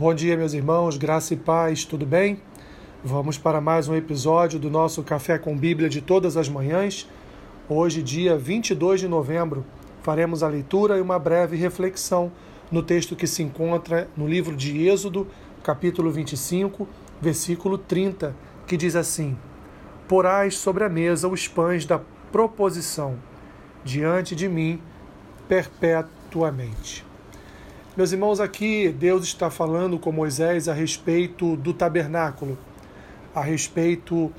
Bom dia, meus irmãos, graça e paz, tudo bem? Vamos para mais um episódio do nosso Café com Bíblia de todas as manhãs. Hoje, dia 22 de novembro, faremos a leitura e uma breve reflexão no texto que se encontra no livro de Êxodo, capítulo 25, versículo 30, que diz assim: Porás sobre a mesa os pães da proposição, diante de mim perpetuamente. Meus irmãos, aqui Deus está falando com Moisés a respeito do tabernáculo, a respeito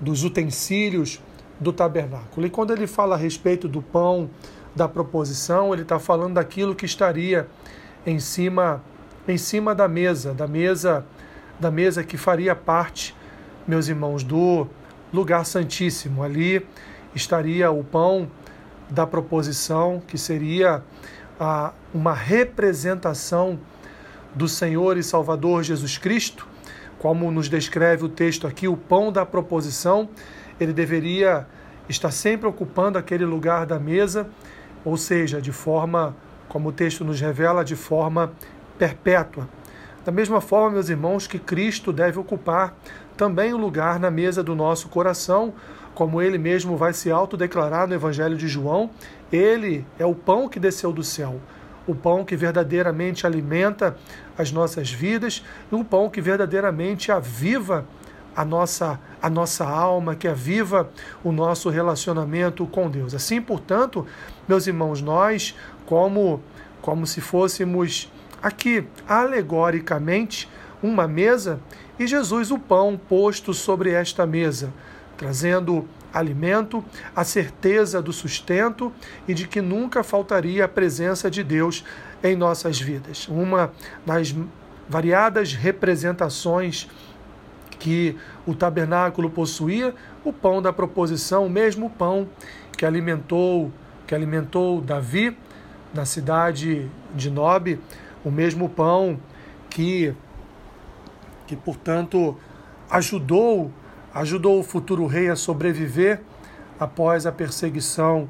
dos utensílios do tabernáculo. E quando ele fala a respeito do pão da proposição, ele está falando daquilo que estaria em cima, em cima da mesa, da mesa, da mesa que faria parte, meus irmãos, do lugar santíssimo. Ali estaria o pão da proposição, que seria a, uma representação do Senhor e Salvador Jesus Cristo, como nos descreve o texto aqui, o pão da proposição, ele deveria estar sempre ocupando aquele lugar da mesa, ou seja, de forma, como o texto nos revela, de forma perpétua. Da mesma forma, meus irmãos, que Cristo deve ocupar também o lugar na mesa do nosso coração, como ele mesmo vai se autodeclarar no Evangelho de João, ele é o pão que desceu do céu, o pão que verdadeiramente alimenta as nossas vidas e o pão que verdadeiramente aviva a nossa, a nossa alma, que aviva o nosso relacionamento com Deus. Assim, portanto, meus irmãos, nós, como, como se fôssemos aqui, alegoricamente, uma mesa e Jesus o pão posto sobre esta mesa trazendo alimento, a certeza do sustento e de que nunca faltaria a presença de Deus em nossas vidas. Uma das variadas representações que o tabernáculo possuía, o pão da proposição, o mesmo pão que alimentou, que alimentou Davi na cidade de Nob, o mesmo pão que que portanto ajudou ajudou o futuro rei a sobreviver após a perseguição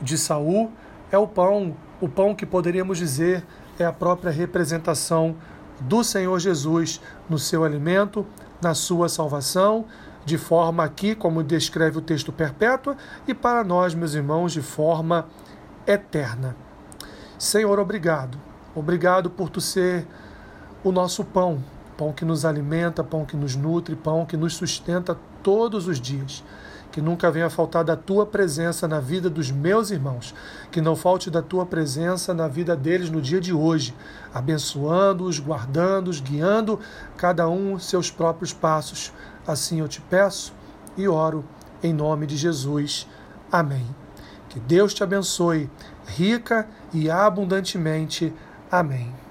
de Saul, é o pão, o pão que poderíamos dizer é a própria representação do Senhor Jesus no seu alimento, na sua salvação, de forma aqui, como descreve o texto perpétua, e para nós, meus irmãos, de forma eterna. Senhor, obrigado. Obrigado por tu ser o nosso pão, pão que nos alimenta, pão que nos nutre, pão que nos sustenta todos os dias. Que nunca venha faltar da tua presença na vida dos meus irmãos. Que não falte da tua presença na vida deles no dia de hoje, abençoando-os, guardando-os, guiando cada um seus próprios passos. Assim eu te peço e oro em nome de Jesus. Amém. Que Deus te abençoe rica e abundantemente. Amém.